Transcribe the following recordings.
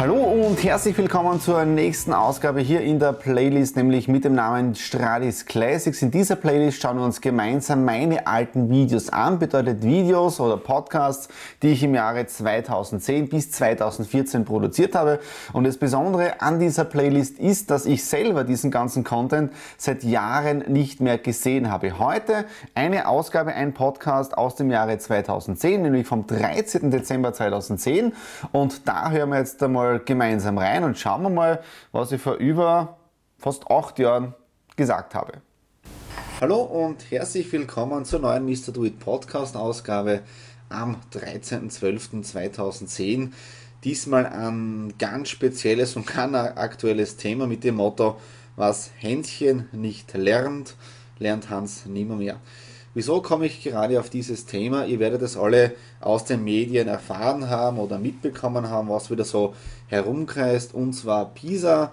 Hallo und herzlich willkommen zur nächsten Ausgabe hier in der Playlist, nämlich mit dem Namen Stradis Classics. In dieser Playlist schauen wir uns gemeinsam meine alten Videos an, bedeutet Videos oder Podcasts, die ich im Jahre 2010 bis 2014 produziert habe. Und das Besondere an dieser Playlist ist, dass ich selber diesen ganzen Content seit Jahren nicht mehr gesehen habe. Heute eine Ausgabe, ein Podcast aus dem Jahre 2010, nämlich vom 13. Dezember 2010. Und da hören wir jetzt einmal mal gemeinsam rein und schauen wir mal, was ich vor über fast acht Jahren gesagt habe. Hallo und herzlich willkommen zur neuen Mr. Do It Podcast Ausgabe am 13.12.2010. Diesmal ein ganz spezielles und ganz aktuelles Thema mit dem Motto, was Händchen nicht lernt, lernt Hans nimmer mehr. Wieso komme ich gerade auf dieses Thema? Ihr werdet es alle aus den Medien erfahren haben oder mitbekommen haben, was wieder so herumkreist, und zwar Pisa.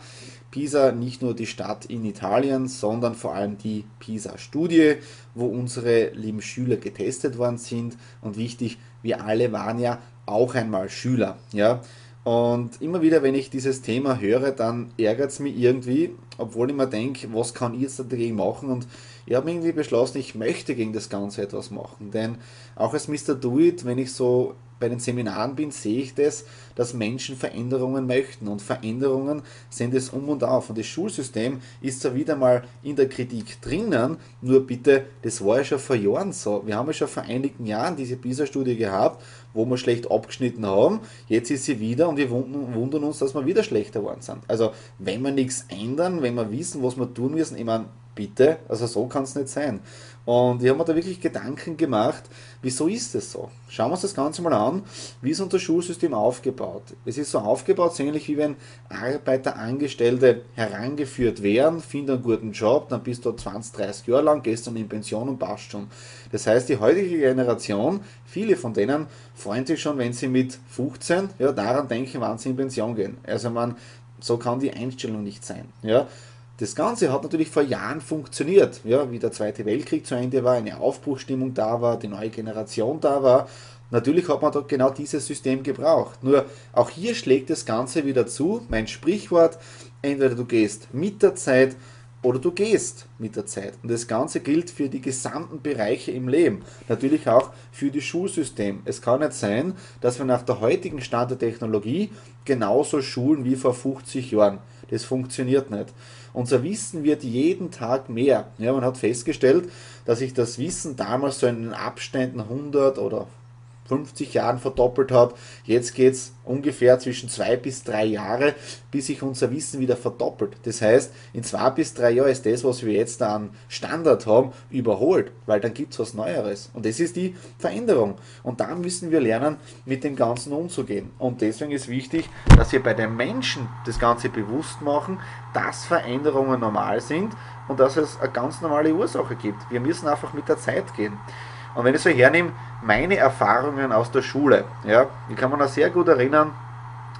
Pisa nicht nur die Stadt in Italien, sondern vor allem die Pisa-Studie, wo unsere lieben Schüler getestet worden sind. Und wichtig, wir alle waren ja auch einmal Schüler. Ja? Und immer wieder, wenn ich dieses Thema höre, dann ärgert es mich irgendwie, obwohl ich mir denke, was kann ich jetzt dagegen machen? Und ich habe irgendwie beschlossen, ich möchte gegen das Ganze etwas machen. Denn auch als Mr. Do It, wenn ich so bei den Seminaren bin, sehe ich das, dass Menschen Veränderungen möchten. Und Veränderungen sind es um und auf. Und das Schulsystem ist zwar wieder mal in der Kritik drinnen, nur bitte, das war ja schon vor Jahren so. Wir haben ja schon vor einigen Jahren diese PISA-Studie gehabt, wo wir schlecht abgeschnitten haben. Jetzt ist sie wieder und wir wundern uns, dass wir wieder schlechter geworden sind. Also, wenn wir nichts ändern, wenn wir wissen, was wir tun müssen, ich meine, bitte, also so kann es nicht sein. Und ich habe mir da wirklich Gedanken gemacht, wieso ist es so? Schauen wir uns das Ganze mal an, wie ist unser Schulsystem aufgebaut? Es ist so aufgebaut, so ähnlich wie wenn Arbeiter, Angestellte herangeführt werden, finden einen guten Job, dann bist du 20, 30 Jahre lang, gehst dann in Pension und passt schon. Das heißt, die heutige Generation, viele von denen freuen sich schon, wenn sie mit 15 ja, daran denken, wann sie in Pension gehen. Also man, so kann die Einstellung nicht sein. Ja? Das Ganze hat natürlich vor Jahren funktioniert, ja, wie der Zweite Weltkrieg zu Ende war, eine Aufbruchstimmung da war, die neue Generation da war. Natürlich hat man da genau dieses System gebraucht. Nur auch hier schlägt das Ganze wieder zu. Mein Sprichwort, entweder du gehst mit der Zeit oder du gehst mit der Zeit. Und das Ganze gilt für die gesamten Bereiche im Leben. Natürlich auch für das Schulsystem. Es kann nicht sein, dass wir nach der heutigen Stand der Technologie genauso schulen wie vor 50 Jahren. Das funktioniert nicht. Unser Wissen wird jeden Tag mehr. Ja, man hat festgestellt, dass sich das Wissen damals so in Abständen 100 oder 50 Jahren verdoppelt hat. Jetzt geht es ungefähr zwischen zwei bis drei Jahre, bis sich unser Wissen wieder verdoppelt. Das heißt, in zwei bis drei Jahren ist das, was wir jetzt an Standard haben, überholt, weil dann gibt es was Neueres. Und das ist die Veränderung. Und da müssen wir lernen, mit dem Ganzen umzugehen. Und deswegen ist wichtig, dass wir bei den Menschen das Ganze bewusst machen, dass Veränderungen normal sind und dass es eine ganz normale Ursache gibt. Wir müssen einfach mit der Zeit gehen. Und wenn ich so hernehme, meine Erfahrungen aus der Schule, ja, ich kann mich noch sehr gut erinnern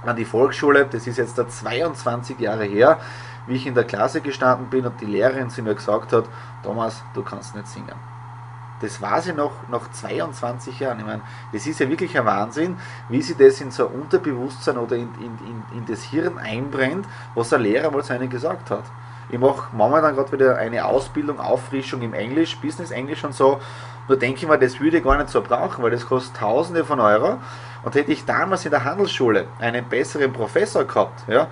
an die Volksschule, das ist jetzt da 22 Jahre her, wie ich in der Klasse gestanden bin und die Lehrerin zu mir gesagt hat, Thomas, du kannst nicht singen. Das war sie noch nach 22 Jahren. Ich meine, das ist ja wirklich ein Wahnsinn, wie sie das in so ein Unterbewusstsein oder in, in, in, in das Hirn einbrennt, was der Lehrer mal zu einem gesagt hat. Ich mache momentan gerade wieder eine Ausbildung, Auffrischung im Englisch, Business Englisch und so. Nur denke ich mir, das würde ich gar nicht so brauchen, weil das kostet Tausende von Euro. Und hätte ich damals in der Handelsschule einen besseren Professor gehabt, ja,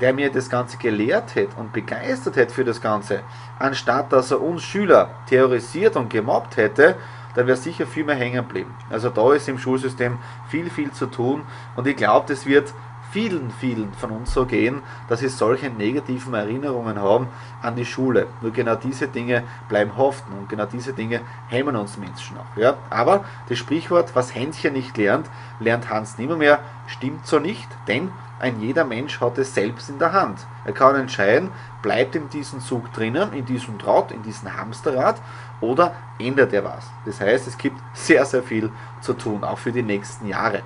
der mir das Ganze gelehrt hätte und begeistert hätte für das Ganze, anstatt dass er uns Schüler terrorisiert und gemobbt hätte, dann wäre sicher viel mehr hängen geblieben. Also da ist im Schulsystem viel, viel zu tun und ich glaube, das wird vielen, vielen von uns so gehen, dass sie solche negativen Erinnerungen haben an die Schule. Nur genau diese Dinge bleiben haften und genau diese Dinge hemmen uns Menschen auch. Ja? Aber das Sprichwort, was Händchen nicht lernt, lernt Hans nimmer mehr, stimmt so nicht, denn ein jeder Mensch hat es selbst in der Hand. Er kann entscheiden, bleibt in diesem Zug drinnen, in diesem Draht, in diesem Hamsterrad oder ändert er was. Das heißt, es gibt sehr, sehr viel zu tun, auch für die nächsten Jahre.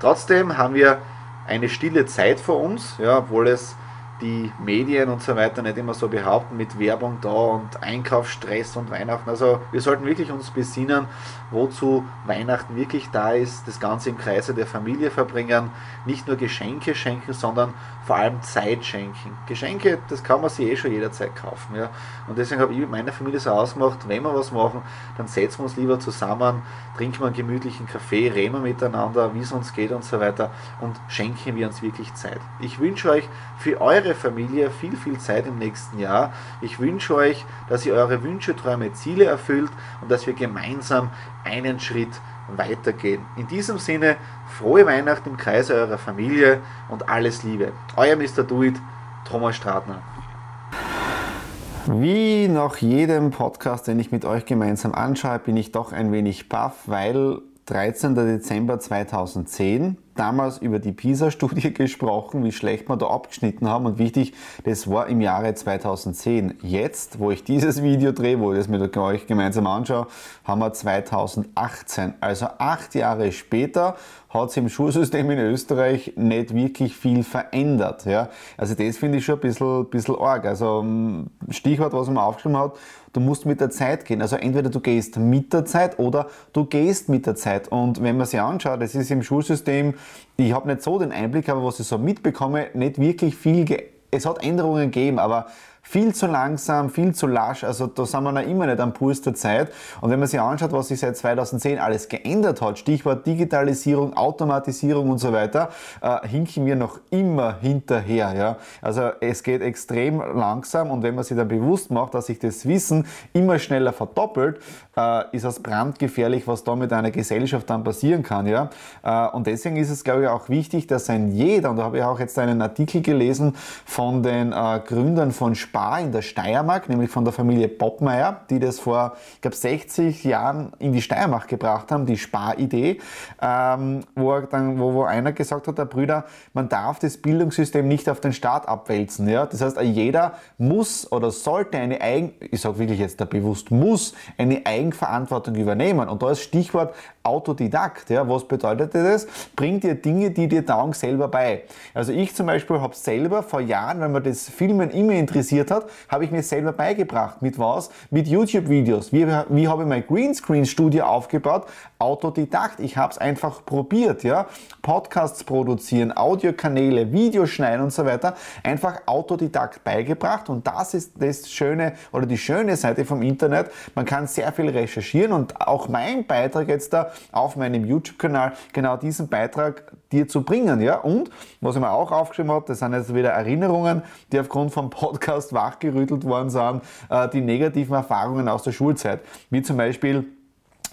Trotzdem haben wir eine stille Zeit vor uns, ja, obwohl es die Medien und so weiter nicht immer so behaupten mit Werbung da und Einkaufsstress und Weihnachten. Also wir sollten wirklich uns besinnen, wozu Weihnachten wirklich da ist, das Ganze im Kreise der Familie verbringen, nicht nur Geschenke schenken, sondern vor allem Zeit schenken. Geschenke, das kann man sich eh schon jederzeit kaufen. Ja. Und deswegen habe ich mit meiner Familie so ausgemacht, wenn wir was machen, dann setzen wir uns lieber zusammen, trinken wir einen gemütlichen Kaffee, reden wir miteinander, wie es uns geht und so weiter und schenken wir uns wirklich Zeit. Ich wünsche euch für eure Familie viel, viel Zeit im nächsten Jahr. Ich wünsche euch, dass ihr eure Wünsche, Träume, Ziele erfüllt und dass wir gemeinsam einen Schritt weitergehen. In diesem Sinne, frohe Weihnachten im Kreise eurer Familie und alles Liebe. Euer Mr. Duit, Thomas Stratner. Wie nach jedem Podcast, den ich mit euch gemeinsam anschaue, bin ich doch ein wenig baff, weil 13. Dezember 2010 damals über die PISA-Studie gesprochen, wie schlecht wir da abgeschnitten haben und wichtig, das war im Jahre 2010. Jetzt, wo ich dieses Video drehe, wo ich das mit euch gemeinsam anschaue, haben wir 2018. Also acht Jahre später hat sich im Schulsystem in Österreich nicht wirklich viel verändert. Ja? Also das finde ich schon ein bisschen, bisschen arg. Also Stichwort, was man aufgeschrieben hat, du musst mit der Zeit gehen. Also entweder du gehst mit der Zeit oder du gehst mit der Zeit. Und wenn man sich anschaut, das ist im Schulsystem ich habe nicht so den Einblick, aber was ich so mitbekomme, nicht wirklich viel. Es hat Änderungen gegeben, aber viel zu langsam, viel zu lasch. Also da sind wir noch immer nicht am Puls der Zeit. Und wenn man sich anschaut, was sich seit 2010 alles geändert hat, Stichwort Digitalisierung, Automatisierung und so weiter, äh, hinken wir noch immer hinterher. Ja? Also es geht extrem langsam und wenn man sich dann bewusst macht, dass sich das Wissen immer schneller verdoppelt, äh, ist das brandgefährlich, was da mit einer Gesellschaft dann passieren kann. Ja? Äh, und deswegen ist es, glaube ich, auch wichtig, dass ein jeder, und da habe ich auch jetzt einen Artikel gelesen von den äh, Gründern von Sp Spar in der Steiermark, nämlich von der Familie Boppmeier, die das vor, ich glaube, 60 Jahren in die Steiermark gebracht haben, die Sparidee, ähm, wo, wo, wo einer gesagt hat, der Brüder, man darf das Bildungssystem nicht auf den Staat abwälzen. Ja? Das heißt, jeder muss oder sollte eine Eigen, ich sage wirklich jetzt da bewusst, muss eine Eigenverantwortung übernehmen. Und da ist Stichwort Autodidakt. Ja? Was bedeutet das? Bring dir Dinge, die dir taugen, selber bei. Also ich zum Beispiel habe selber vor Jahren, wenn man das Filmen immer interessiert, hat, habe ich mir selber beigebracht. Mit was? Mit YouTube-Videos. Wie, wie habe ich mein Greenscreen-Studio aufgebaut? Autodidakt. Ich habe es einfach probiert. Ja? Podcasts produzieren, Audiokanäle, Videos schneiden und so weiter. Einfach Autodidakt beigebracht. Und das ist das Schöne oder die schöne Seite vom Internet. Man kann sehr viel recherchieren und auch mein Beitrag jetzt da auf meinem YouTube-Kanal, genau diesen Beitrag dir zu bringen. Ja? Und was ich mir auch aufgeschrieben habe, das sind jetzt wieder Erinnerungen, die aufgrund vom Podcast wachgerüttelt worden sind, äh, die negativen Erfahrungen aus der Schulzeit. Wie zum Beispiel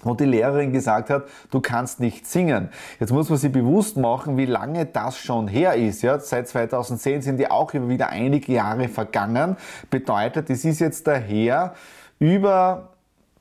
wo die Lehrerin gesagt hat, du kannst nicht singen. Jetzt muss man sich bewusst machen, wie lange das schon her ist. Ja, seit 2010 sind ja auch wieder einige Jahre vergangen. Bedeutet, es ist jetzt daher über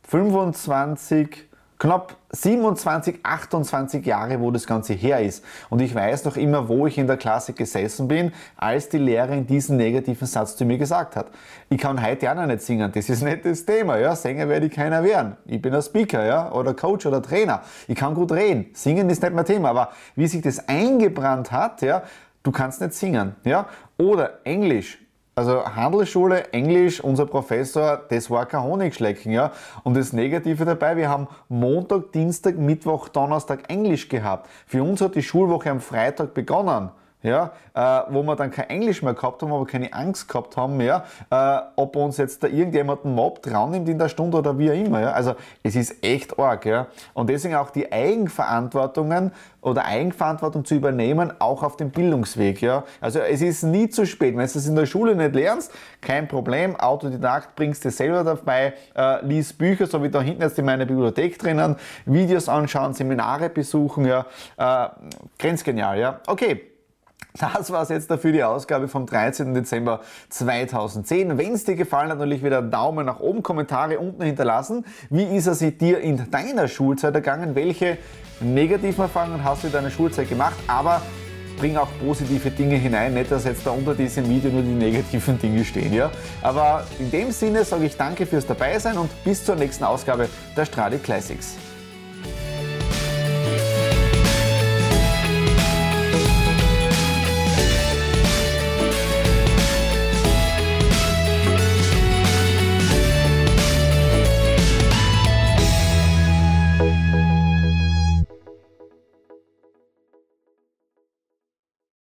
25 knapp 27, 28 Jahre, wo das Ganze her ist. Und ich weiß noch immer, wo ich in der Klasse gesessen bin, als die Lehrerin diesen negativen Satz zu mir gesagt hat. Ich kann heute auch noch nicht singen, das ist nicht das Thema. Ja? Sänger werde ich keiner werden. Ich bin ein Speaker ja? oder Coach oder Trainer. Ich kann gut reden. Singen ist nicht mein Thema. Aber wie sich das eingebrannt hat, ja, du kannst nicht singen. Ja? Oder Englisch also Handelsschule, Englisch, unser Professor, das war kein Honigschlecken, ja. Und das Negative dabei, wir haben Montag, Dienstag, Mittwoch, Donnerstag Englisch gehabt. Für uns hat die Schulwoche am Freitag begonnen. Ja, äh, wo wir dann kein Englisch mehr gehabt haben, aber keine Angst gehabt haben mehr, äh, ob uns jetzt da irgendjemanden mobbt, rausnimmt in der Stunde oder wie auch immer. Ja. Also es ist echt arg. Ja. Und deswegen auch die Eigenverantwortungen oder Eigenverantwortung zu übernehmen, auch auf dem Bildungsweg. Ja. Also es ist nie zu spät. Wenn du es in der Schule nicht lernst, kein Problem, Autodidakt bringst du selber dabei, äh, lies Bücher, so wie da hinten jetzt in meiner Bibliothek drinnen, Videos anschauen, Seminare besuchen, ja, äh, grenzgenial, ja. Okay, das war es jetzt dafür die Ausgabe vom 13. Dezember 2010. Wenn es dir gefallen hat, natürlich wieder Daumen nach oben, Kommentare unten hinterlassen. Wie ist es dir in deiner Schulzeit ergangen? Welche negativen Erfahrungen hast du in deiner Schulzeit gemacht? Aber bring auch positive Dinge hinein, nicht dass jetzt da unter diesem Video nur die negativen Dinge stehen. Ja? Aber in dem Sinne sage ich danke fürs Dabeisein und bis zur nächsten Ausgabe der Stradi Classics.